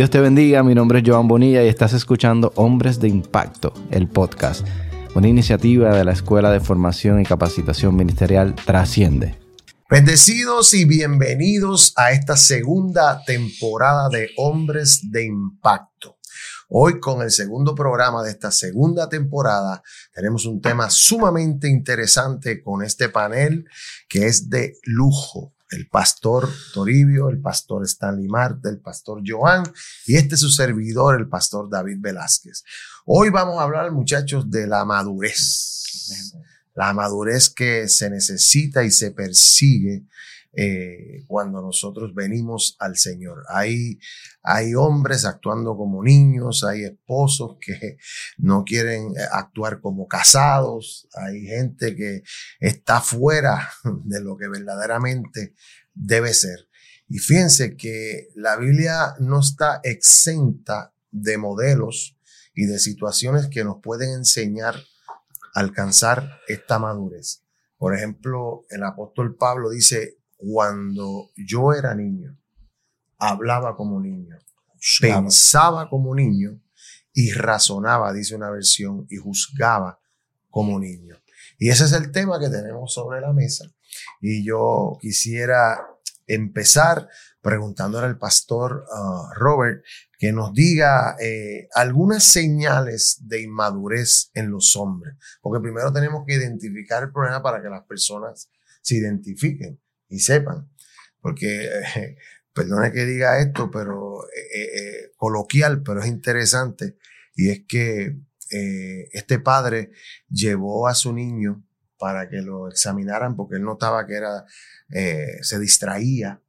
Dios te bendiga, mi nombre es Joan Bonilla y estás escuchando Hombres de Impacto, el podcast, una iniciativa de la Escuela de Formación y Capacitación Ministerial Trasciende. Bendecidos y bienvenidos a esta segunda temporada de Hombres de Impacto. Hoy con el segundo programa de esta segunda temporada tenemos un tema sumamente interesante con este panel que es de lujo el pastor Toribio, el pastor Stanley Marte, el pastor Joan y este es su servidor, el pastor David Velázquez. Hoy vamos a hablar, muchachos, de la madurez. La madurez que se necesita y se persigue eh, cuando nosotros venimos al Señor. Hay, hay hombres actuando como niños, hay esposos que no quieren eh, actuar como casados, hay gente que está fuera de lo que verdaderamente debe ser. Y fíjense que la Biblia no está exenta de modelos y de situaciones que nos pueden enseñar a alcanzar esta madurez. Por ejemplo, el apóstol Pablo dice, cuando yo era niño, hablaba como niño, pensaba como niño y razonaba, dice una versión, y juzgaba como niño. Y ese es el tema que tenemos sobre la mesa. Y yo quisiera empezar preguntándole al pastor uh, Robert que nos diga eh, algunas señales de inmadurez en los hombres. Porque primero tenemos que identificar el problema para que las personas se identifiquen y sepan. Porque, eh, perdone que diga esto, pero eh, eh, coloquial, pero es interesante. Y es que este padre llevó a su niño para que lo examinaran porque él notaba que era, se distraía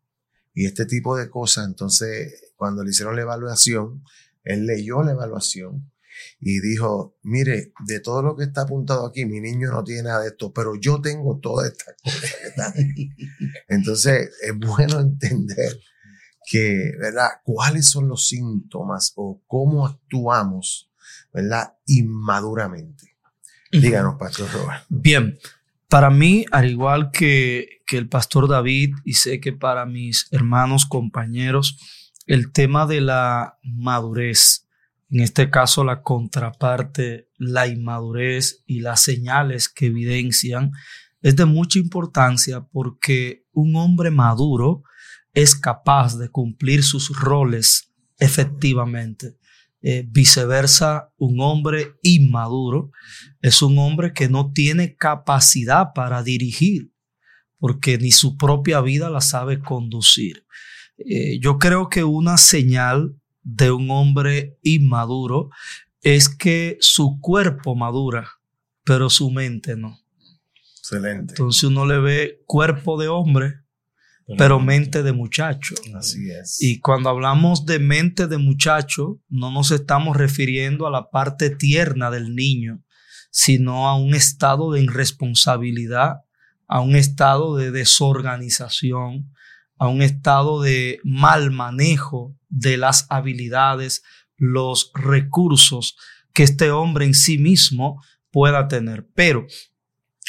y este tipo de cosas. Entonces, cuando le hicieron la evaluación, él leyó la evaluación y dijo, mire, de todo lo que está apuntado aquí, mi niño no tiene nada de esto, pero yo tengo toda esta cosa que está aquí. Entonces, es bueno entender que, ¿verdad? ¿Cuáles son los síntomas o cómo actuamos, ¿verdad? Inmaduramente. Díganos, Pastor Robert. Bien, para mí, al igual que, que el Pastor David, y sé que para mis hermanos, compañeros, el tema de la madurez en este caso la contraparte, la inmadurez y las señales que evidencian, es de mucha importancia porque un hombre maduro es capaz de cumplir sus roles efectivamente. Eh, viceversa, un hombre inmaduro es un hombre que no tiene capacidad para dirigir, porque ni su propia vida la sabe conducir. Eh, yo creo que una señal de un hombre inmaduro es que su cuerpo madura, pero su mente no. Excelente. Entonces uno le ve cuerpo de hombre, pero mente de muchacho. Así es. Y cuando hablamos de mente de muchacho, no nos estamos refiriendo a la parte tierna del niño, sino a un estado de irresponsabilidad, a un estado de desorganización, a un estado de mal manejo de las habilidades, los recursos que este hombre en sí mismo pueda tener. Pero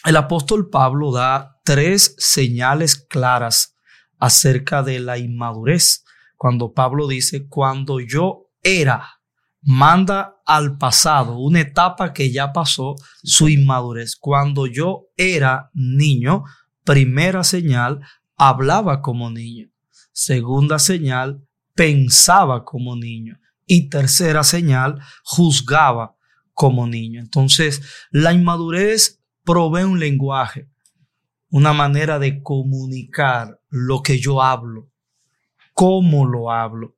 el apóstol Pablo da tres señales claras acerca de la inmadurez. Cuando Pablo dice, cuando yo era, manda al pasado, una etapa que ya pasó, su inmadurez. Cuando yo era niño, primera señal, hablaba como niño. Segunda señal, pensaba como niño. Y tercera señal, juzgaba como niño. Entonces, la inmadurez provee un lenguaje, una manera de comunicar lo que yo hablo, cómo lo hablo.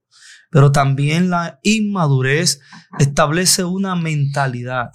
Pero también la inmadurez establece una mentalidad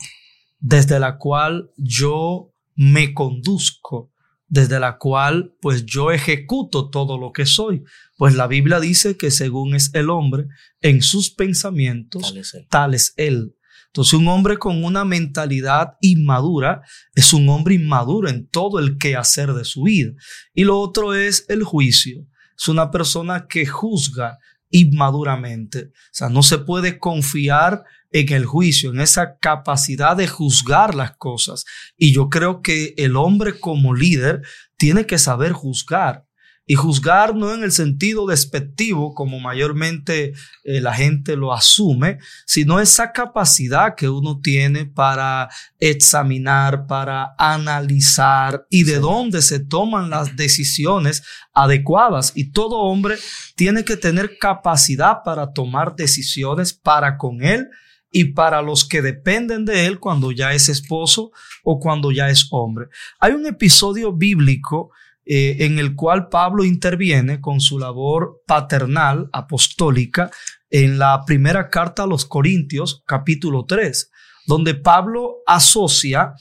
desde la cual yo me conduzco desde la cual pues yo ejecuto todo lo que soy. Pues la Biblia dice que según es el hombre, en sus pensamientos, tal es él. Entonces un hombre con una mentalidad inmadura es un hombre inmaduro en todo el quehacer de su vida. Y lo otro es el juicio. Es una persona que juzga inmaduramente. O sea, no se puede confiar en el juicio, en esa capacidad de juzgar las cosas. Y yo creo que el hombre como líder tiene que saber juzgar. Y juzgar no en el sentido despectivo, como mayormente eh, la gente lo asume, sino esa capacidad que uno tiene para examinar, para analizar y de dónde se toman las decisiones adecuadas. Y todo hombre tiene que tener capacidad para tomar decisiones para con él y para los que dependen de él cuando ya es esposo o cuando ya es hombre. Hay un episodio bíblico eh, en el cual Pablo interviene con su labor paternal apostólica en la primera carta a los Corintios, capítulo 3, donde Pablo asocia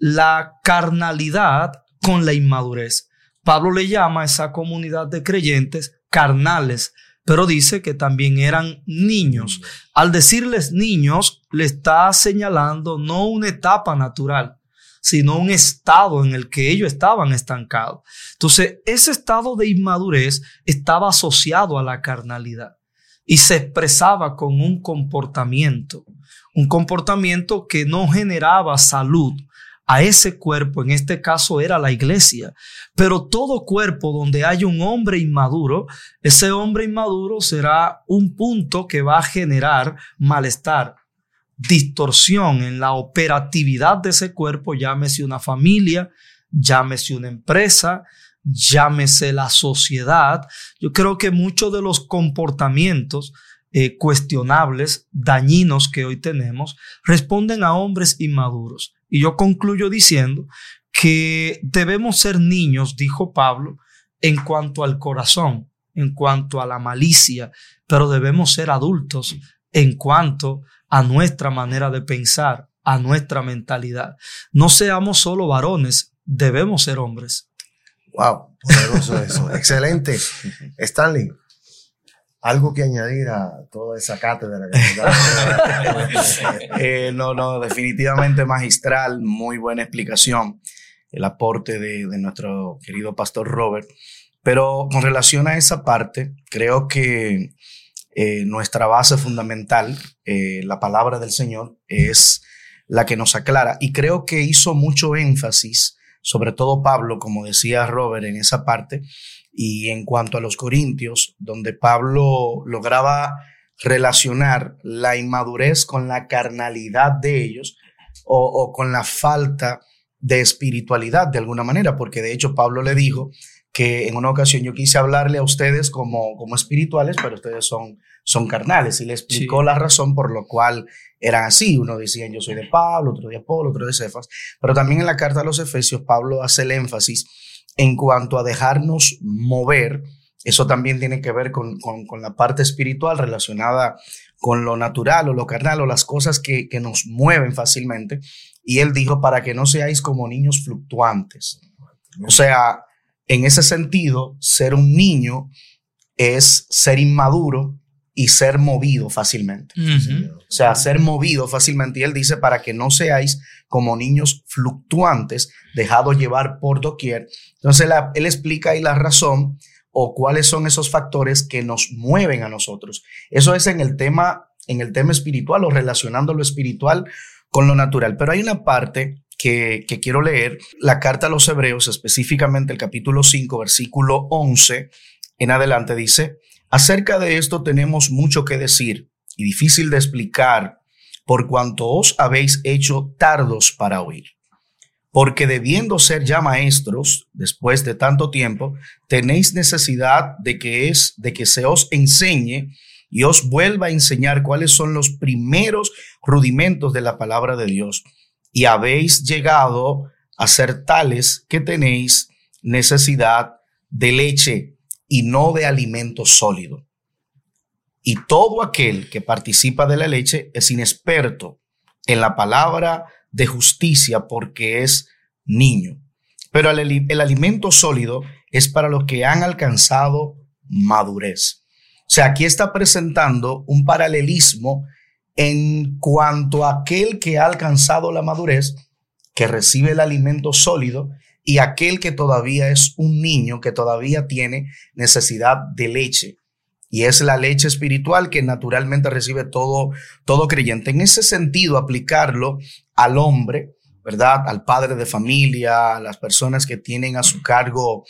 la carnalidad con la inmadurez. Pablo le llama a esa comunidad de creyentes carnales, pero dice que también eran niños. Al decirles niños, le está señalando no una etapa natural, sino un estado en el que ellos estaban estancados. Entonces, ese estado de inmadurez estaba asociado a la carnalidad y se expresaba con un comportamiento, un comportamiento que no generaba salud, a ese cuerpo, en este caso era la iglesia. Pero todo cuerpo donde hay un hombre inmaduro, ese hombre inmaduro será un punto que va a generar malestar, distorsión en la operatividad de ese cuerpo, llámese una familia, llámese una empresa, llámese la sociedad. Yo creo que muchos de los comportamientos eh, cuestionables, dañinos que hoy tenemos, responden a hombres inmaduros. Y yo concluyo diciendo que debemos ser niños, dijo Pablo, en cuanto al corazón, en cuanto a la malicia, pero debemos ser adultos en cuanto a nuestra manera de pensar, a nuestra mentalidad. No seamos solo varones, debemos ser hombres. Wow, poderoso eso. Excelente. Stanley, ¿Algo que añadir a toda esa cátedra? eh, no, no, definitivamente magistral, muy buena explicación, el aporte de, de, nuestro querido pastor Robert. Pero con relación a esa parte, creo que eh, nuestra base fundamental, eh, la palabra del Señor, es la que nos aclara. Y creo que hizo mucho énfasis, sobre todo Pablo, como decía Robert en esa parte, y en cuanto a los Corintios, donde Pablo lograba relacionar la inmadurez con la carnalidad de ellos o, con la falta de espiritualidad de alguna manera, porque de hecho Pablo le dijo que en una ocasión yo quise hablarle a ustedes como, como espirituales, pero ustedes son, son carnales, y le explicó la razón por lo cual eran así. Uno decía yo soy de Pablo, otro de Apolo, otro de Cefas, pero también en la carta a los Efesios Pablo hace el énfasis en cuanto a dejarnos mover, eso también tiene que ver con, la parte espiritual relacionada con lo natural o lo carnal o las cosas que, que nos mueven fácilmente. Y él dijo, para que no seáis como niños fluctuantes. O sea, en ese sentido, ser un niño es ser inmaduro y ser movido fácilmente. O sea, ser movido fácilmente. Y él dice, para que no seáis como niños fluctuantes, dejados llevar por doquier. Entonces, él explica ahí la razón o cuáles son esos factores que nos mueven a nosotros. Eso es en el tema, en el tema espiritual o relacionando lo espiritual con lo natural. Pero hay una parte que, quiero leer, la carta a los hebreos, específicamente el capítulo 5, versículo 11 en adelante, dice, Acerca de esto tenemos mucho que decir y difícil de explicar por cuanto os habéis hecho tardos para oír. Porque debiendo ser ya maestros después de tanto tiempo, tenéis necesidad de que es de que se os enseñe y os vuelva a enseñar cuáles son los primeros rudimentos de la palabra de Dios. Y habéis llegado a ser tales que tenéis necesidad de leche y no de alimento sólido. Y todo aquel que participa de la leche es inexperto en la palabra de justicia porque es niño. Pero el, el, alimento sólido es para los que han alcanzado madurez. O sea, aquí está presentando un paralelismo en cuanto a aquel que ha alcanzado la madurez, que recibe el alimento sólido, y aquel que todavía es un niño, que todavía tiene necesidad de leche. Y es la leche espiritual que naturalmente recibe todo, todo creyente. En ese sentido, aplicarlo al hombre, ¿verdad? Al padre de familia, a las personas que tienen a su cargo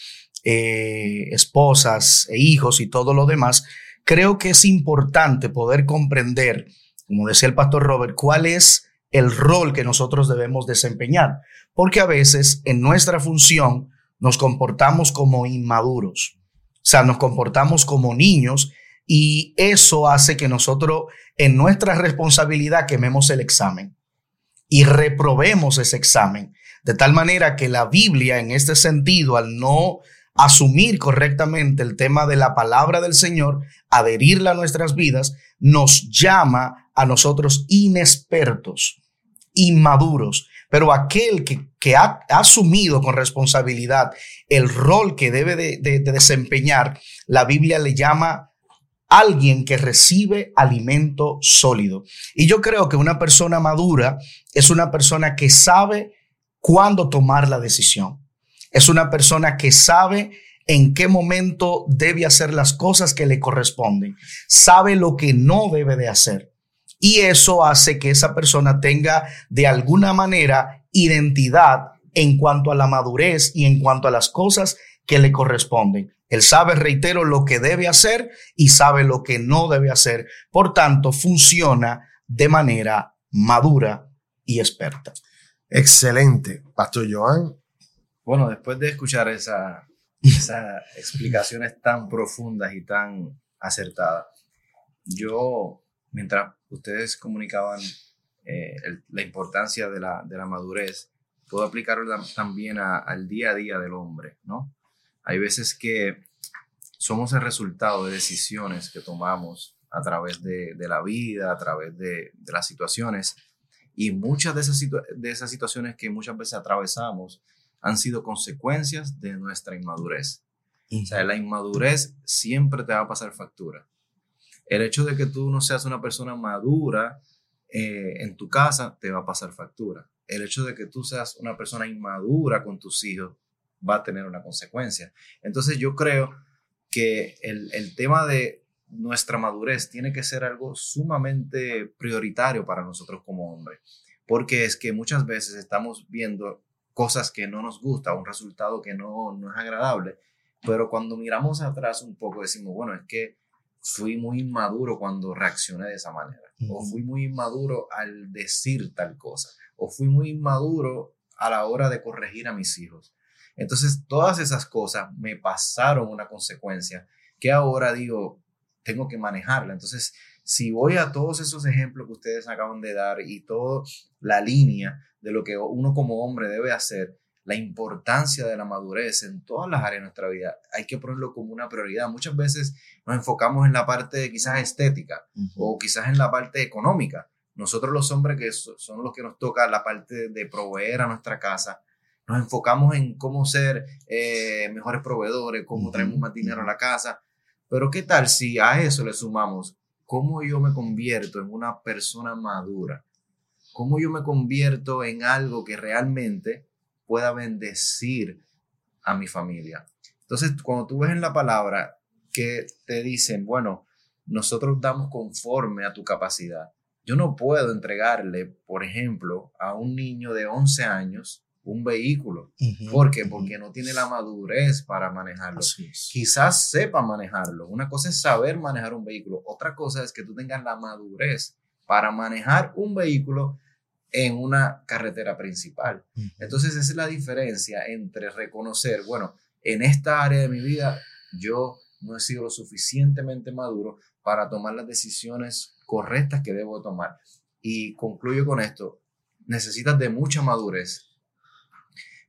eh, esposas e hijos y todo lo demás, creo que es importante poder comprender, como decía el pastor Robert, cuál es el rol que nosotros debemos desempeñar, porque a veces en nuestra función nos comportamos como inmaduros, o sea, nos comportamos como niños y eso hace que nosotros en nuestra responsabilidad quememos el examen y reprobemos ese examen. De tal manera que la Biblia en este sentido, al no asumir correctamente el tema de la palabra del Señor, adherirla a nuestras vidas, nos llama a nosotros inexpertos, inmaduros. Pero aquel que, ha, asumido con responsabilidad el rol que debe de desempeñar, la Biblia le llama alguien que recibe alimento sólido. Y yo creo que una persona madura es una persona que sabe cuándo tomar la decisión. Es una persona que sabe en qué momento debe hacer las cosas que le corresponden. Sabe lo que no debe de hacer. Y eso hace que esa persona tenga de alguna manera identidad en cuanto a la madurez y en cuanto a las cosas que le corresponden. Él sabe, reitero, lo que debe hacer y sabe lo que no debe hacer. Por tanto, funciona de manera madura y experta. Excelente. Pastor Joan. Bueno, después de escuchar esa, esas explicaciones tan profundas y tan acertadas, yo, mientras ustedes comunicaban eh, la importancia de la, de la madurez, puedo aplicarlo también al día a día del hombre, ¿no? Hay veces que somos el resultado de decisiones que tomamos a través de, la vida, a través de, las situaciones. Y muchas de esas, de esas situaciones que muchas veces atravesamos han sido consecuencias de nuestra inmadurez. O sea, la inmadurez siempre te va a pasar factura. El hecho de que tú no seas una persona madura eh, en tu casa te va a pasar factura. El hecho de que tú seas una persona inmadura con tus hijos va a tener una consecuencia. Entonces yo creo que el, el tema de nuestra madurez tiene que ser algo sumamente prioritario para nosotros como hombres, porque es que muchas veces estamos viendo cosas que no nos gusta, un resultado que no, no es agradable, pero cuando miramos atrás un poco decimos, bueno, es que fui muy inmaduro cuando reaccioné de esa manera, o fui muy inmaduro al decir tal cosa, o fui muy inmaduro a la hora de corregir a mis hijos. Entonces, todas esas cosas me pasaron una consecuencia que ahora digo, tengo que manejarla. Entonces, si voy a todos esos ejemplos que ustedes acaban de dar y toda la línea de lo que uno como hombre debe hacer, la importancia de la madurez en todas las áreas de nuestra vida, hay que ponerlo como una prioridad. Muchas veces nos enfocamos en la parte quizás estética o quizás en la parte económica. Nosotros los hombres que son los que nos toca la parte de proveer a nuestra casa, nos enfocamos en cómo ser eh, mejores proveedores, cómo traemos más dinero a la casa. Pero ¿qué tal si a eso le sumamos cómo yo me convierto en una persona madura? ¿Cómo yo me convierto en algo que realmente pueda bendecir a mi familia? Entonces, cuando tú ves en la palabra que te dicen, bueno, nosotros damos conforme a tu capacidad. Yo no puedo entregarle, por ejemplo, a un niño de 11 años un vehículo. ¿Por qué? Porque no tiene la madurez para manejarlo. Quizás sepa manejarlo. Una cosa es saber manejar un vehículo. Otra cosa es que tú tengas la madurez para manejar un vehículo en una carretera principal. Entonces esa es la diferencia entre reconocer, bueno, en esta área de mi vida yo no he sido lo suficientemente maduro para tomar las decisiones correctas que debo tomar. Y concluyo con esto, necesitas de mucha madurez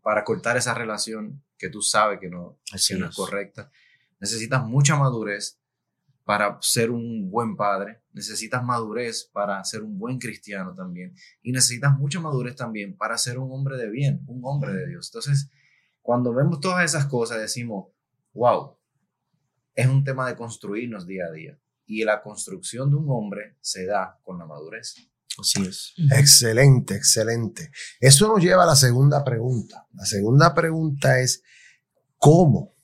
para cortar esa relación que tú sabes que no, es correcta. Necesitas mucha madurez para ser un buen padre, necesitas madurez para ser un buen cristiano también y necesitas mucha madurez también para ser un hombre de bien, un hombre de Dios. Entonces, cuando vemos todas esas cosas decimos, wow, es un tema de construirnos día a día y la construcción de un hombre se da con la madurez. Así es. Excelente, excelente. Eso nos lleva a la segunda pregunta. La segunda pregunta es, ¿cómo?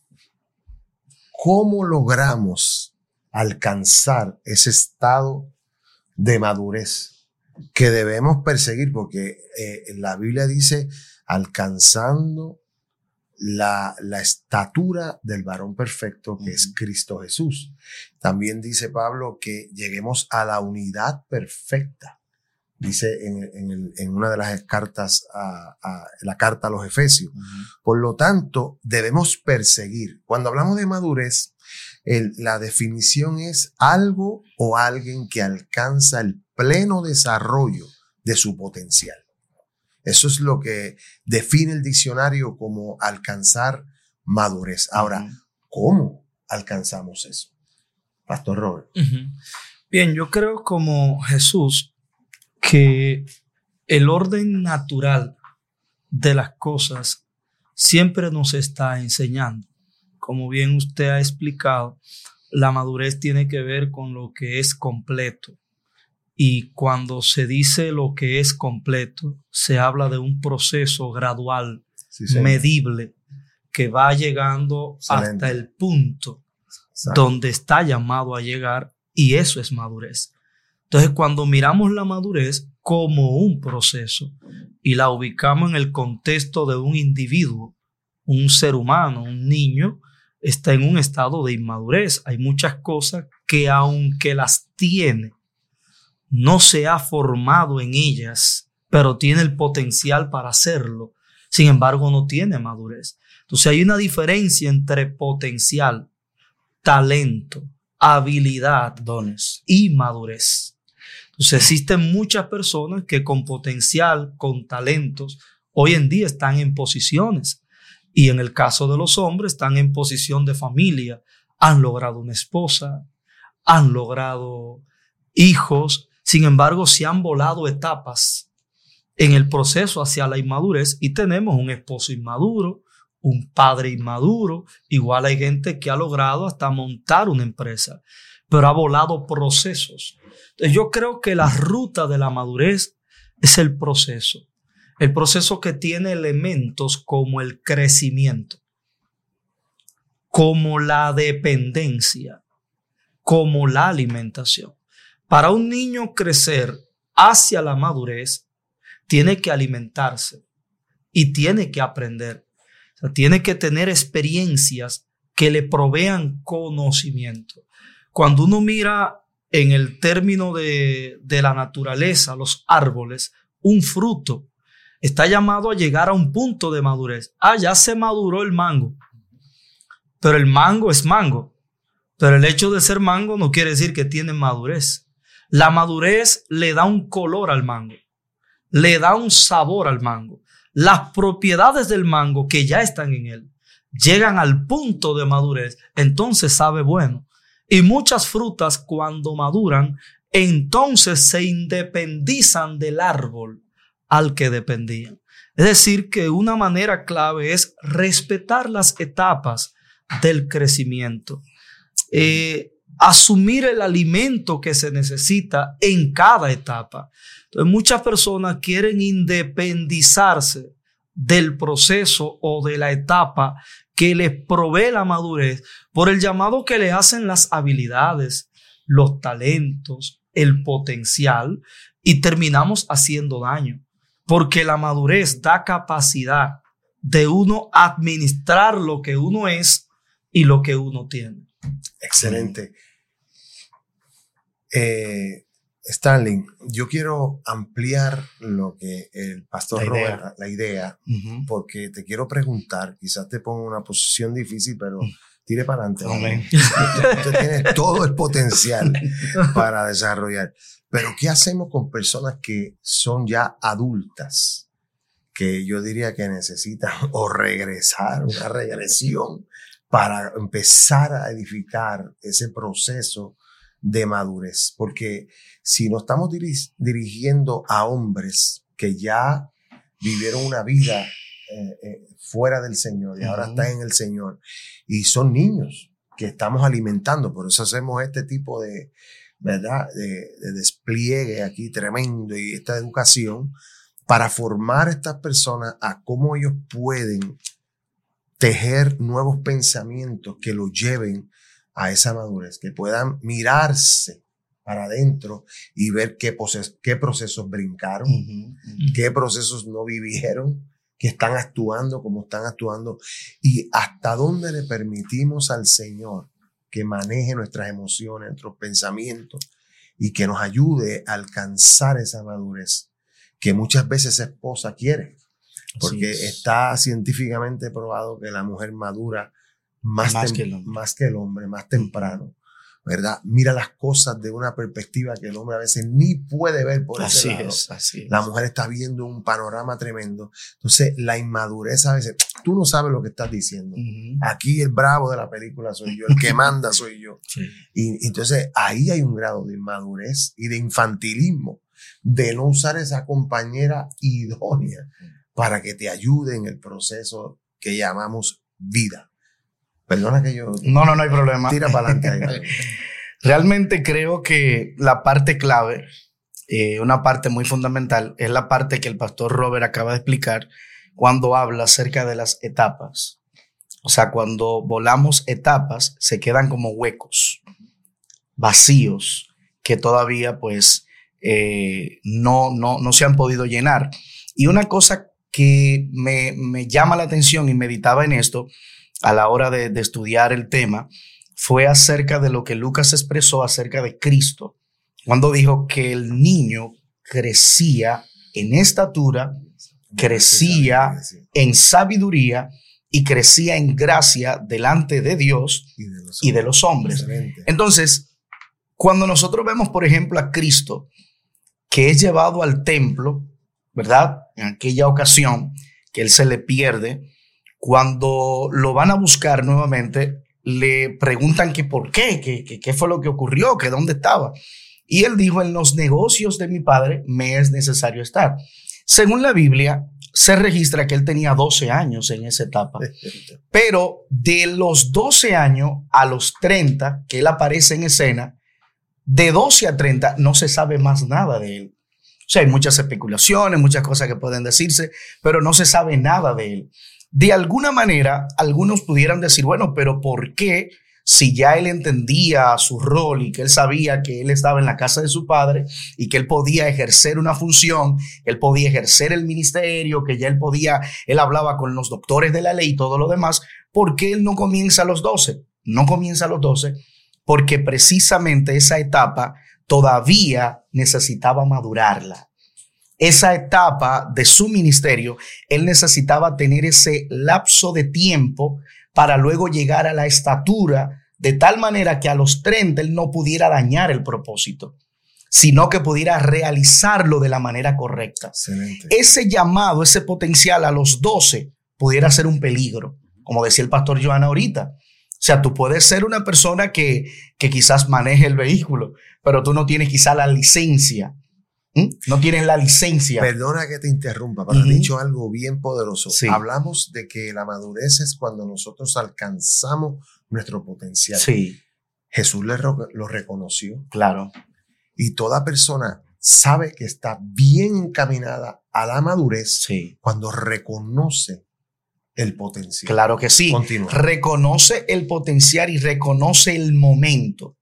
¿Cómo logramos alcanzar ese estado de madurez que debemos perseguir? Porque eh, la Biblia dice, alcanzando la, la estatura del varón perfecto que es Cristo Jesús. También dice Pablo que lleguemos a la unidad perfecta. Dice en, en, una de las cartas, a, la carta a los Efesios. Por lo tanto, debemos perseguir. Cuando hablamos de madurez, la definición es algo o alguien que alcanza el pleno desarrollo de su potencial. Eso es lo que define el diccionario como alcanzar madurez. Ahora, ¿cómo alcanzamos eso? Pastor Robert. Bien, yo creo como Jesús que el orden natural de las cosas siempre nos está enseñando. Como bien usted ha explicado, la madurez tiene que ver con lo que es completo, y cuando se dice lo que es completo, se habla de un proceso gradual, medible, que va llegando hasta el punto donde está llamado a llegar y eso es madurez. Entonces, cuando miramos la madurez como un proceso y la ubicamos en el contexto de un individuo, un ser humano, un niño, está en un estado de inmadurez. Hay muchas cosas que aunque las tiene, no se ha formado en ellas, pero tiene el potencial para hacerlo. Sin embargo, no tiene madurez. Entonces hay una diferencia entre potencial, talento, habilidad, dones y madurez. Existen muchas personas que con potencial, con talentos, hoy en día están en posiciones. Y en el caso de los hombres, están en posición de familia, han logrado una esposa, han logrado hijos, sin embargo, se han volado etapas en el proceso hacia la inmadurez y tenemos un esposo inmaduro, un padre inmaduro, igual hay gente que ha logrado hasta montar una empresa, pero ha volado procesos. Yo creo que la ruta de la madurez es el proceso, el proceso que tiene elementos como el crecimiento, como la dependencia, como la alimentación. Para un niño crecer hacia la madurez, tiene que alimentarse y tiene que aprender. tiene que tener experiencias que le provean conocimiento. Cuando uno mira en el término de, de la naturaleza, los árboles, un fruto está llamado a llegar a un punto de madurez. Ah, ya se maduró el mango, pero el mango es mango. Pero el hecho de ser mango no quiere decir que tiene madurez. La madurez le da un color al mango, le da un sabor al mango. Las propiedades del mango que ya están en él llegan al punto de madurez, entonces sabe bueno. Y muchas frutas cuando maduran, entonces se independizan del árbol al que dependían. Es decir, que una manera clave es respetar las etapas del crecimiento. Eh, asumir el alimento que se necesita en cada etapa. Muchas personas quieren independizarse del proceso o de la etapa que les provee la madurez por el llamado que le hacen las habilidades, los talentos, el potencial y terminamos haciendo daño porque la madurez da capacidad de uno administrar lo que uno es y lo que uno tiene. Excelente. Eh, Stanley, yo quiero ampliar lo que el pastor la Robert, idea. la idea, porque te quiero preguntar, quizás te ponga en una posición difícil, pero mm. tire para adelante. Usted tiene todo el potencial para desarrollar. Pero ¿qué hacemos con personas que son ya adultas? Que yo diría que necesitan o regresar, una regresión para empezar a edificar ese proceso de madurez, porque si nos estamos dirigiendo a hombres que ya vivieron una vida eh, eh, fuera del Señor y ahora están en el Señor y son niños que estamos alimentando, por eso hacemos este tipo de, ¿verdad? De, de despliegue aquí tremendo y esta educación para formar a estas personas a cómo ellos pueden tejer nuevos pensamientos que los lleven a esa madurez, que puedan mirarse para adentro y ver qué, qué procesos brincaron, qué procesos no vivieron, que están actuando como están actuando y hasta dónde le permitimos al Señor que maneje nuestras emociones, nuestros pensamientos y que nos ayude a alcanzar esa madurez que muchas veces esposa quiere. Porque está científicamente probado que la mujer madura más, Más que el hombre. más que el hombre, más temprano. ¿Verdad? Mira las cosas de una perspectiva que el hombre a veces ni puede ver por ese Así lado. es, así es. La mujer está viendo un panorama tremendo. Entonces, la inmadurez a veces, tú no sabes lo que estás diciendo. Ujú. Aquí el bravo de la película soy yo, el que manda soy yo. Sí. Y entonces ahí hay un grado de inmadurez y de infantilismo, de no usar esa compañera idónea para que te ayude en el proceso que llamamos vida. Perdona que yo No, no, no hay problema. tira para adelante. Realmente creo que la parte clave, eh, una parte muy fundamental, es la parte que el pastor Robert acaba de explicar cuando habla acerca de las etapas. O sea, cuando volamos etapas, se quedan como huecos, vacíos, que todavía pues eh, no, no, no se han podido llenar. Y una cosa que me, me llama la atención y meditaba en esto a la hora de, de estudiar el tema, fue acerca de lo que Lucas expresó acerca de Cristo, cuando dijo que el niño crecía en estatura, crecía en sabiduría y crecía en gracia delante de Dios Y de los y de los hombres. Entonces, cuando nosotros vemos, por ejemplo, a Cristo, que es llevado al templo, ¿verdad? En aquella ocasión que él se le pierde, cuando lo van a buscar nuevamente, le preguntan que por qué, que, qué fue lo que ocurrió, que dónde estaba. Y él dijo, en los negocios de mi padre me es necesario estar. Según la Biblia, se registra que él tenía 12 años en esa etapa. Pero de los 12 años a los 30 que él aparece en escena, de 12 a 30 no se sabe más nada de él. O sea, hay muchas especulaciones, muchas cosas que pueden decirse, pero no se sabe nada de él. De alguna manera, algunos pudieran decir, bueno, pero ¿por qué si ya él entendía su rol y que él sabía que él estaba en la casa de su padre y que él podía ejercer una función, él podía ejercer el ministerio, que ya él podía, él hablaba con los doctores de la ley y todo lo demás, ¿por qué él no comienza a los 12? No comienza a los 12 porque precisamente esa etapa todavía necesitaba madurarla. Esa etapa de su ministerio, él necesitaba tener ese lapso de tiempo para luego llegar a la estatura de tal manera que a los 30 él no pudiera dañar el propósito, sino que pudiera realizarlo de la manera correcta Excelente. ese llamado, ese potencial a los 12 pudiera ser un peligro, como decía el pastor Joana ahorita. O sea, tú puedes ser una persona que, que quizás maneje el vehículo, pero tú no tienes quizás la licencia. ¿Mm? No tienes la licencia. Perdona que te interrumpa, pero has Ujú. dicho algo bien poderoso. Sí. Hablamos de que la madurez es cuando nosotros alcanzamos nuestro potencial. Sí, Jesús le lo reconoció claro. y toda persona sabe que está bien encaminada a la madurez Sí, cuando reconoce el potencial. claro que sí. Continúa. Reconoce el potencial y reconoce el momento. O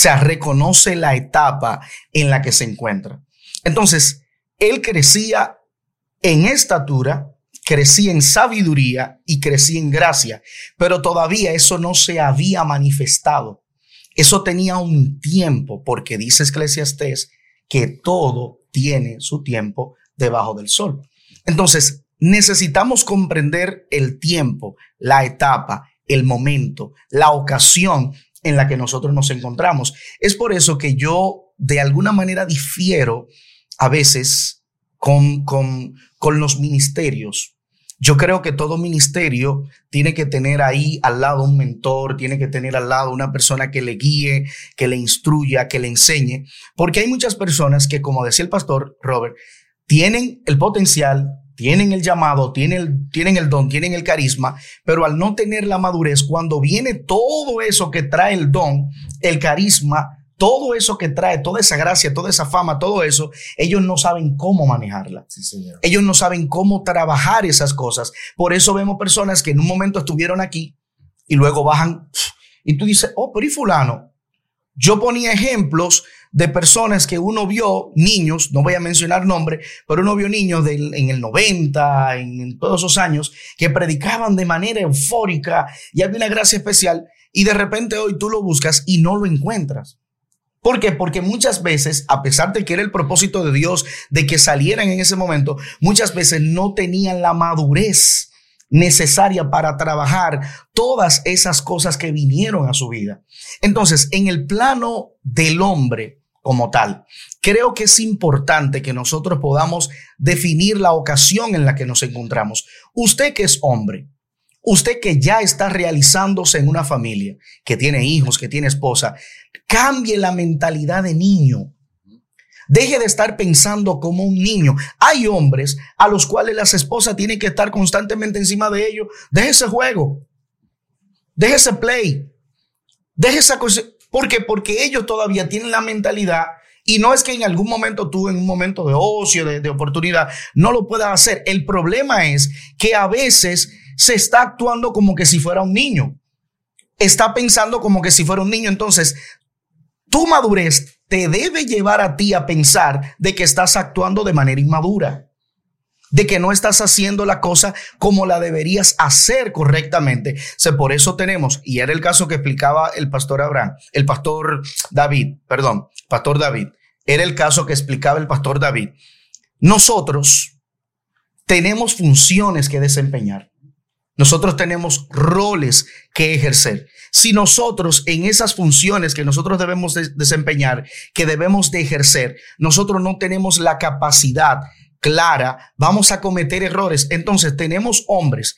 sea, reconoce la etapa en la que se encuentra. Entonces, él crecía en estatura, crecía en sabiduría y crecía en gracia, pero todavía eso no se había manifestado. Eso tenía un tiempo, porque dice Eclesiastés que todo tiene su tiempo debajo del sol. Entonces, necesitamos comprender el tiempo, la etapa, el momento, la ocasión en la que nosotros nos encontramos. Es por eso que yo de alguna manera difiero a veces con, con, con los ministerios. Yo creo que todo ministerio tiene que tener ahí al lado un mentor, tiene que tener al lado una persona que le guíe, que le instruya, que le enseñe, porque hay muchas personas que, como decía el pastor Robert, tienen el potencial, tienen el llamado, tienen el, tienen el don, tienen el carisma, pero al no tener la madurez, cuando viene todo eso que trae el don, el carisma, todo eso que trae, toda esa gracia, toda esa fama, todo eso, ellos no saben cómo manejarla. Sí, señor. Ellos no saben cómo trabajar esas cosas. Por eso vemos personas que en un momento estuvieron aquí y luego bajan. Y tú dices, oh, pero ¿y fulano? Yo ponía ejemplos de personas que uno vio, niños, no voy a mencionar nombre, pero uno vio niños en el 90, en, en todos esos años, que predicaban de manera eufórica y había una gracia especial y de repente hoy tú lo buscas y no lo encuentras. ¿Por qué? Porque muchas veces, a pesar de que era el propósito de Dios de que salieran en ese momento, muchas veces no tenían la madurez necesaria para trabajar todas esas cosas que vinieron a su vida. Entonces, en el plano del hombre como tal, creo que es importante que nosotros podamos definir la ocasión en la que nos encontramos. Usted que es hombre, usted que ya está realizándose en una familia, que tiene hijos, que tiene esposa, cambie la mentalidad de niño. Deje de estar pensando como un niño. Hay hombres a los cuales las esposas tienen que estar constantemente encima de ellos. Deje ese juego. Deje ese play. Deje esa cosa. ¿Por qué? Porque ellos todavía tienen la mentalidad y no es que en algún momento tú, en un momento de ocio, de, de, oportunidad, no lo puedas hacer. El problema es que a veces se está actuando como que si fuera un niño. Está pensando como que si fuera un niño. Entonces, tu madurez te debe llevar a ti a pensar de que estás actuando de manera inmadura, de que no estás haciendo la cosa como la deberías hacer correctamente. O por eso tenemos, y era el caso que explicaba el pastor Abraham, el pastor David, perdón, pastor David, era el caso que explicaba el pastor David. Nosotros tenemos funciones que desempeñar. Nosotros tenemos roles que ejercer. Si nosotros en esas funciones que nosotros debemos de desempeñar, que debemos de ejercer, nosotros no tenemos la capacidad clara, vamos a cometer errores. Entonces tenemos hombres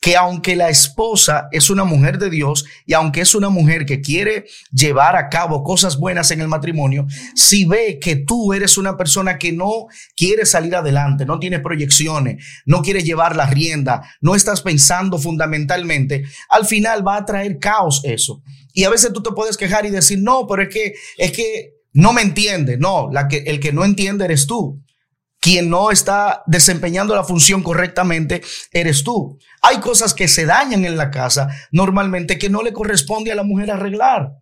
que aunque la esposa es una mujer de Dios y aunque es una mujer que quiere llevar a cabo cosas buenas en el matrimonio, si ve que tú eres una persona que no quiere salir adelante, no tiene proyecciones, no quiere llevar la rienda, no estás pensando fundamentalmente, al final va a traer caos eso. Y a veces tú te puedes quejar y decir, no, pero es que, es que no me entiende. No, la que, el que no entiende eres tú quien no está desempeñando la función correctamente eres tú. Hay cosas que se dañan en la casa normalmente que no le corresponde a la mujer arreglar,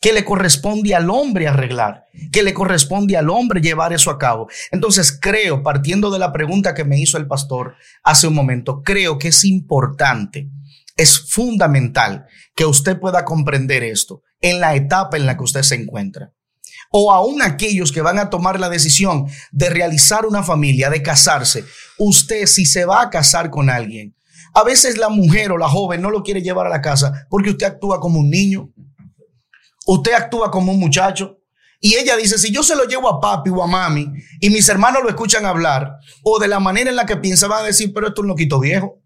que le corresponde al hombre arreglar, que le corresponde al hombre llevar eso a cabo. Entonces creo, partiendo de la pregunta que me hizo el pastor hace un momento, creo que es importante, es fundamental que usted pueda comprender esto en la etapa en la que usted se encuentra o aún aquellos que van a tomar la decisión de realizar una familia, de casarse, usted si se va a casar con alguien, a veces la mujer o la joven no lo quiere llevar a la casa porque usted actúa como un niño, usted actúa como un muchacho. Y ella dice, si yo se lo llevo a papi o a mami y mis hermanos lo escuchan hablar, o de la manera en la que piensa, van a decir, pero esto es un loquito viejo.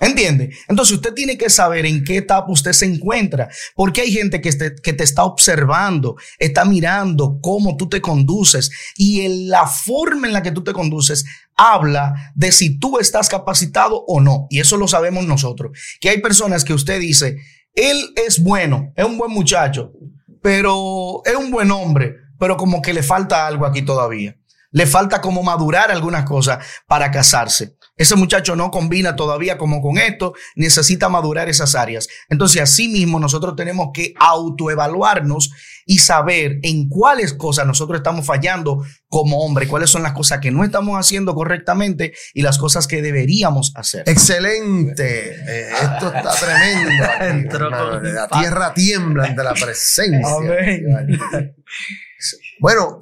¿Entiende? Entonces usted tiene que saber en qué etapa usted se encuentra, porque hay gente que, te, que te está observando, está mirando cómo tú te conduces y en la forma en la que tú te conduces habla de si tú estás capacitado o no. Y eso lo sabemos nosotros, que hay personas que usted dice, él es bueno, es un buen muchacho, pero es un buen hombre, pero como que le falta algo aquí todavía. Le falta como madurar algunas cosas para casarse. Ese muchacho no combina todavía como con esto, necesita madurar esas áreas. Entonces, así mismo nosotros tenemos que autoevaluarnos y saber en cuáles cosas nosotros estamos fallando como hombre, cuáles son las cosas que no estamos haciendo correctamente y las cosas que deberíamos hacer. Excelente. Eh, esto está tremendo. la tierra tiembla ante la presencia. Bueno,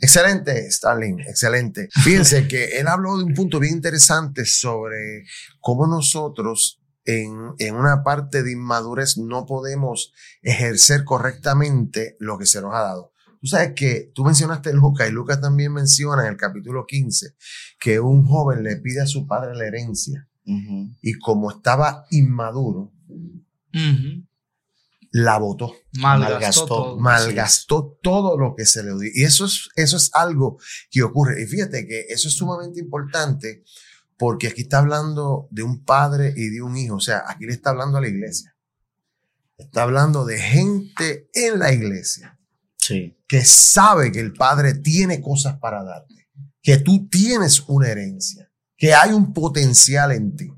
Excelente, Stalin, excelente. Fíjense que él habló de un punto bien interesante sobre cómo nosotros en, en, una parte de inmadurez no podemos ejercer correctamente lo que se nos ha dado. Tú sabes que tú mencionaste Lucas y Lucas también menciona en el capítulo 15 que un joven le pide a su padre la herencia y como estaba inmaduro, la votó. Malgastó, todo. malgastó todo lo que se le dio. Y eso es, eso es algo que ocurre. Y fíjate que eso es sumamente importante porque aquí está hablando de un padre y de un hijo. O sea, aquí le está hablando a la iglesia. Está hablando de gente en la iglesia. Sí. Que sabe que el padre tiene cosas para darte. Que tú tienes una herencia. Que hay un potencial en ti.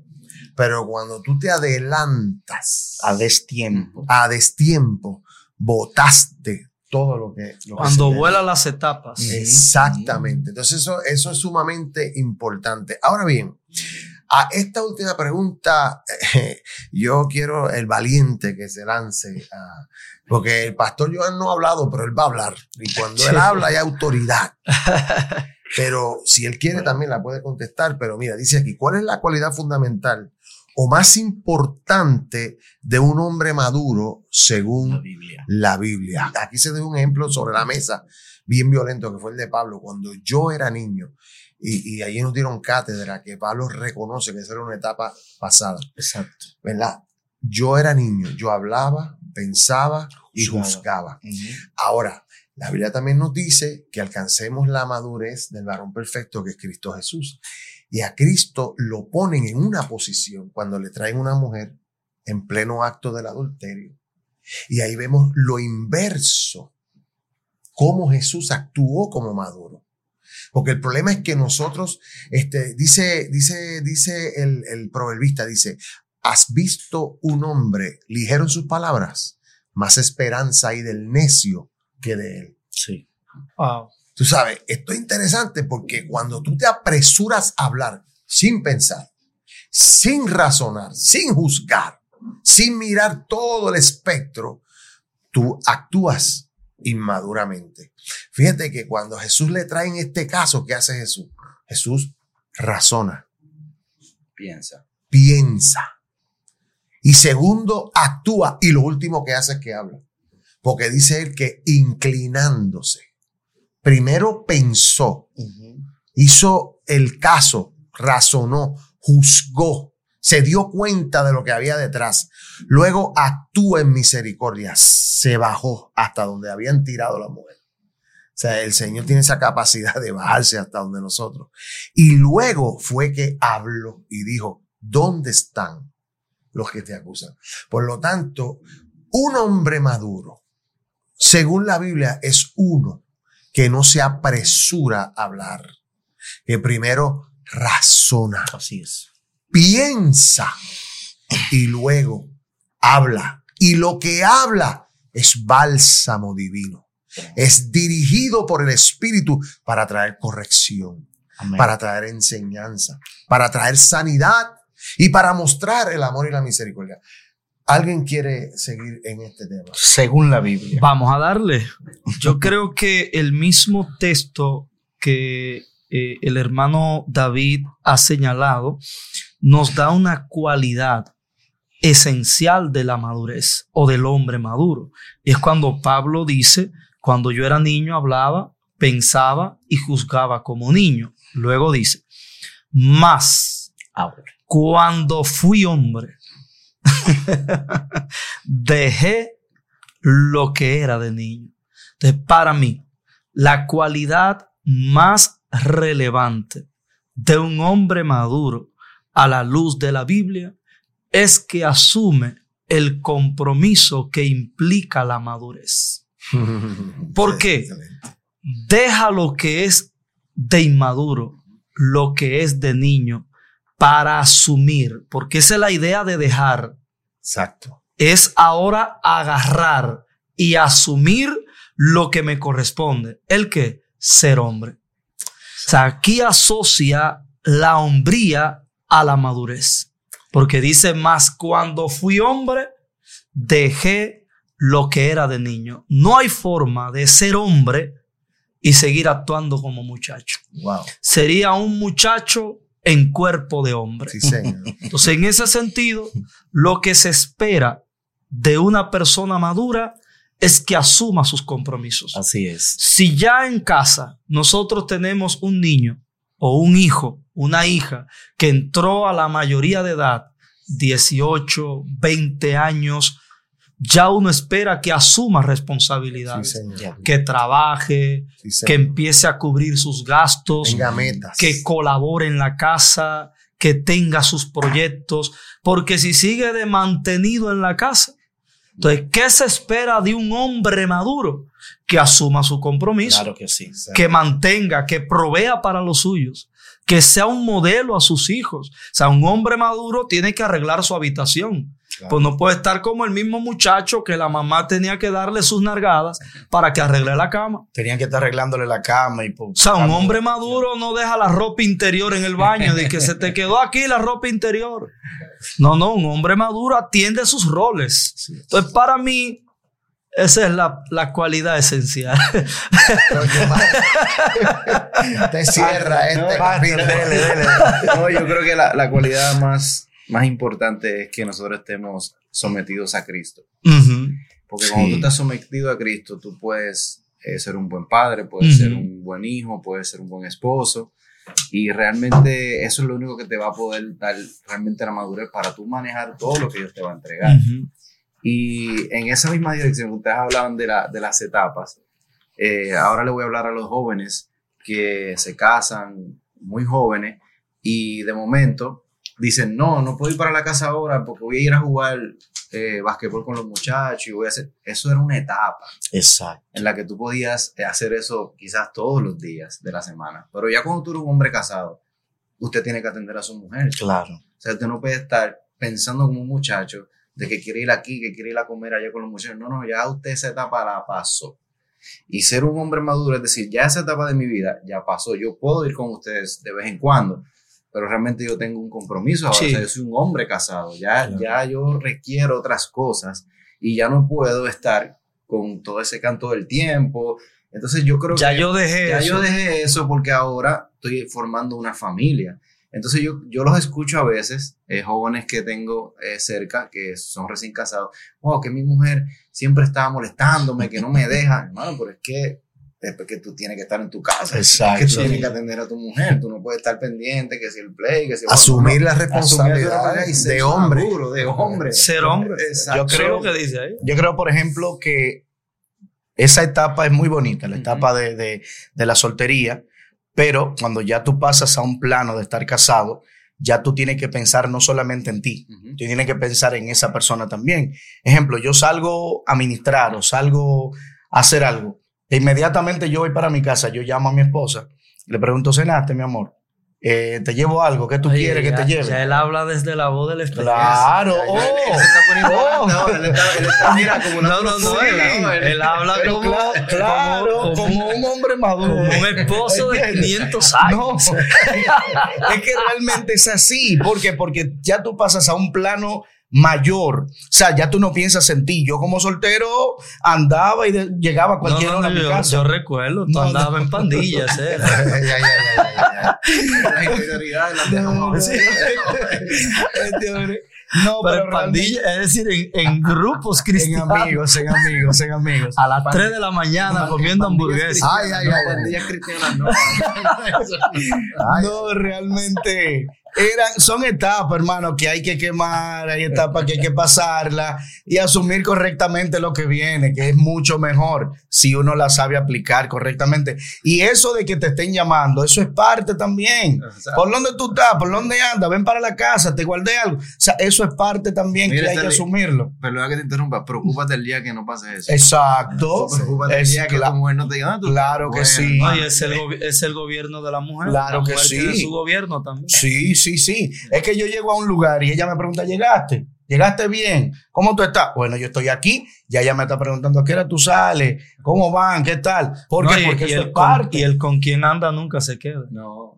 Pero cuando tú te adelantas a destiempo, a destiempo, votaste todo lo que... lo Cuando se vuela las etapas. Exactamente. Entonces eso, eso es sumamente importante. Ahora bien, a esta última pregunta, yo quiero el valiente que se lance, a- porque el pastor Joan no ha hablado, pero él va a hablar. Y cuando él habla hay autoridad. Pero si él quiere también la puede contestar. Pero mira, dice aquí, ¿cuál es la cualidad fundamental o más importante de un hombre maduro según La Biblia. la Biblia. Aquí se da un ejemplo sobre la mesa bien violento que fue el de Pablo cuando yo era niño. Y, y allí nos dieron cátedra que Pablo reconoce que esa era una etapa pasada, Exacto. ¿verdad? Yo era niño, yo hablaba, pensaba y Juzgaba. Ahora, la Biblia también nos dice que alcancemos la madurez del varón perfecto que es Cristo Jesús. Y a Cristo lo ponen en una posición cuando le traen una mujer en pleno acto del adulterio. Y ahí vemos lo inverso, cómo Jesús actuó como maduro. Porque el problema es que nosotros, este, dice, dice, dice el, el proverbista, dice, ¿has visto un hombre ligero en sus palabras? Más esperanza hay del necio que de él. Sí. Wow. Tú sabes, esto es interesante porque cuando tú te apresuras a hablar sin pensar, sin razonar, sin juzgar, sin mirar todo el espectro, tú actúas inmaduramente. Fíjate que cuando Jesús le trae en este caso, ¿qué hace Jesús? Jesús razona, Piensa. piensa. Y segundo, actúa. Y lo último que hace es que habla. Porque dice él que inclinándose, primero pensó, hizo el caso, razonó, juzgó, se dio cuenta de lo que había detrás. Luego actuó en misericordia, se bajó hasta donde habían tirado la mujer. O sea, el Señor tiene esa capacidad de bajarse hasta donde nosotros. Y luego fue que habló y dijo, ¿dónde están los que te acusan? Por lo tanto, un hombre maduro, según la Biblia, es uno que no se apresura a hablar, que primero razona, Así es. piensa y luego habla. Y lo que habla es bálsamo divino. Es dirigido por el Espíritu para traer corrección, Amén. para traer enseñanza, para traer sanidad y para mostrar el amor y la misericordia. ¿Alguien quiere seguir en este tema? Según la Biblia. Vamos a darle. Yo creo que el mismo texto que eh, el hermano David ha señalado nos da una cualidad esencial de la madurez o del hombre maduro. Y es cuando Pablo dice, cuando yo era niño hablaba, pensaba y juzgaba como niño. Luego dice, más Ahora. cuando fui hombre, dejé lo que era de niño. Entonces, para mí, la cualidad más relevante de un hombre maduro a la luz de la Biblia es que asume el compromiso que implica la madurez. ¿Por qué? Deja lo que es de inmaduro, lo que es de niño, para asumir, porque esa es la idea de dejar, Exacto. es ahora agarrar y asumir lo que me corresponde. ¿El qué? Ser hombre. O sea, aquí asocia la hombría a la madurez, porque dice más, cuando fui hombre, dejé lo que era de niño. No hay forma de ser hombre y seguir actuando como muchacho. Wow. Sería un muchacho en cuerpo de hombre. Sí, señor. Entonces, en ese sentido, lo que se espera de una persona madura es que asuma sus compromisos. Así es. Si ya en casa nosotros tenemos un niño o un hijo, una hija que entró a la mayoría de edad, 18, 20 años, ya uno espera que asuma responsabilidades, que trabaje, Sí, que empiece a cubrir sus gastos, Tenga metas. que colabore en la casa, que tenga sus proyectos, porque si sigue de mantenido en la casa, entonces, ¿qué se espera de un hombre maduro? Que asuma su compromiso, Claro que sí. que mantenga, que provea para los suyos, que sea un modelo a sus hijos. O sea, un hombre maduro tiene que arreglar su habitación, Pues no puede estar como el mismo muchacho que la mamá tenía que darle sus nargadas para que arregle la cama. Tenían que estar arreglándole la cama y O sea, un hombre maduro no deja la ropa interior en el baño de que se te quedó aquí la ropa interior. No, no, un hombre maduro atiende sus roles. Entonces, para mí, esa es la, la cualidad esencial. Te cierra este No, yo creo que la, la cualidad más, más importante es que nosotros estemos sometidos a Cristo. Porque cuando tú estás sometido a Cristo, tú puedes eh, ser un buen padre, puedes ser un buen hijo, puedes ser un buen esposo. Y realmente eso es lo único que te va a poder dar realmente la madurez para tú manejar todo lo que Dios te va a entregar. Y en esa misma dirección, ustedes hablaban de, la, de las etapas. Eh, ahora le voy a hablar a los jóvenes que se casan muy jóvenes y de momento dicen, no, no puedo ir para la casa ahora porque voy a ir a jugar eh, basquetbol con los muchachos y voy a hacer... Eso era una etapa. Exacto. En la que tú podías eh, hacer eso quizás todos los días de la semana. Pero ya cuando tú eres un hombre casado, usted tiene que atender a su mujer. Claro. O sea, usted no puede estar pensando como un muchacho de que quiere ir aquí, que quiere ir a comer allá con los muchachos. No, no, ya usted esa etapa la pasó. Y ser un hombre maduro, es decir, ya esa etapa de mi vida ya pasó. Yo puedo ir con ustedes de vez en cuando, pero realmente yo tengo un compromiso ahora. O sea, yo soy un hombre casado. Ya, ya yo requiero otras cosas y ya no puedo estar con todo ese canto del tiempo. Entonces yo creo ya que yo dejé ya eso. yo dejé eso porque ahora estoy formando una familia. Entonces yo, yo los escucho a veces, eh, jóvenes que tengo eh, cerca, que son recién casados, wow, que mi mujer siempre estaba molestándome, que no me deja, hermano, pero es que es porque tú tienes que estar en tu casa, Exacto. que tú tienes que atender a tu mujer, tú no puedes estar pendiente, que si el play, que si... Asumir la Asumir responsabilidad y ser de hombre. maduro, de hombre. Ser hombre. Exacto. Yo creo- que dice ahí. Yo creo, por ejemplo, que esa etapa es muy bonita, la etapa de, de- de la soltería, pero cuando ya tú pasas a un plano de estar casado, ya tú tienes que pensar no solamente en ti, Ujú. tú tienes que pensar en esa persona también. Ejemplo, yo salgo a ministrar o salgo a hacer algo, e inmediatamente yo voy para mi casa, yo llamo a mi esposa, le pregunto, ¿cenaste, mi amor? Eh, ¿Te llevo algo? ¿Qué tú Oye, quieres que ya- te lleve? Ya él habla desde la voz del experiencia. Claro, oh, él se está poniendo oh. ahora, él está, él está, mira, como una No, no, no, él, profunda, él- él habla como, cla- claro, como- como, un hombre maduro. como un esposo de ¿Entiendes? 500 No, años. es que realmente es así. ¿Por qué? Porque ya tú pasas a un plano mayor. O sea, ya tú no piensas en ti. Yo como soltero andaba y de- llegaba a cualquier no, hora a mi yo, casa. yo recuerdo, tú No, andabas no. en pandillas, ¿eh? Las dejamos. Sí. No, Pero pero, en pandillas, es decir, en, en grupos realmente- en cristianos. amigos, en amigos, en amigos. A las 3 de la mañana comiendo hamburguesas. Ay, ay, ay, ay. Pandillas cristianas, no. No, realmente eran, son etapas, hermano, que hay que quemar, hay etapas que hay que pasarla y asumir correctamente lo que viene, que es mucho mejor si uno la sabe aplicar correctamente. Y eso de que te estén llamando, eso es parte también. Exacto. ¿Por dónde tú estás? ¿Por dónde andas? Ven para la casa, te guardé algo. O sea, eso es parte también Mira, que hay que asumirlo. Perdona que te interrumpa, preocúpate el día que no pase eso. Exacto. Preocúpate el Es día que tu mujer no te diga, "Ah, claro que sí. buena". No, y es el, es el gobierno de la mujer. Claro la que sí. tiene su gobierno también. Sí, sí, sí. Es que yo llego a un lugar y ella me pregunta, ¿llegaste? ¿Llegaste bien? ¿Cómo tú estás? Bueno, yo estoy aquí, ya ella me está preguntando, ¿a qué hora tú sales? ¿Cómo van? ¿Qué tal? ¿Por No, qué? y- Porque y eso el es con- y el con quien anda nunca se queda. No.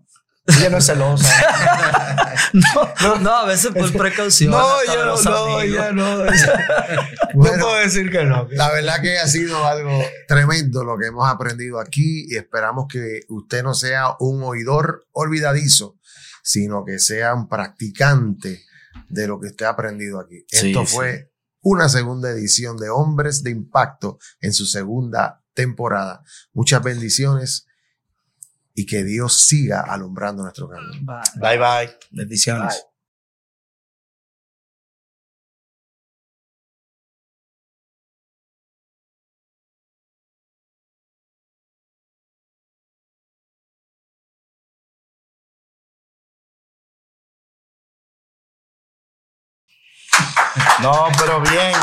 Ella no es celosa. No, no, a veces por precaución. no, yo no, amigos. ya no. Bueno. no puedo decir que no. La verdad que ha sido algo tremendo lo que hemos aprendido aquí y esperamos que usted no sea un oidor olvidadizo, sino que sea un practicante de lo que usted ha aprendido aquí. Sí, Esto sí. fue una segunda edición de Hombres de Impacto en su segunda temporada. Muchas bendiciones y que Dios siga alumbrando nuestro camino. Bye. Bye, bye. Bendiciones. No, pero bien.